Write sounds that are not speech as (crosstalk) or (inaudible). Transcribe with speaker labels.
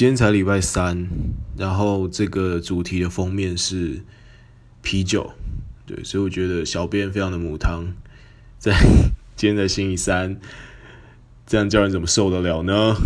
Speaker 1: 今天才礼拜三然后这个主题的封面是啤酒。对所以我觉得小编非常的母汤在 (laughs) 今天在星期三这样叫人怎么受得了呢？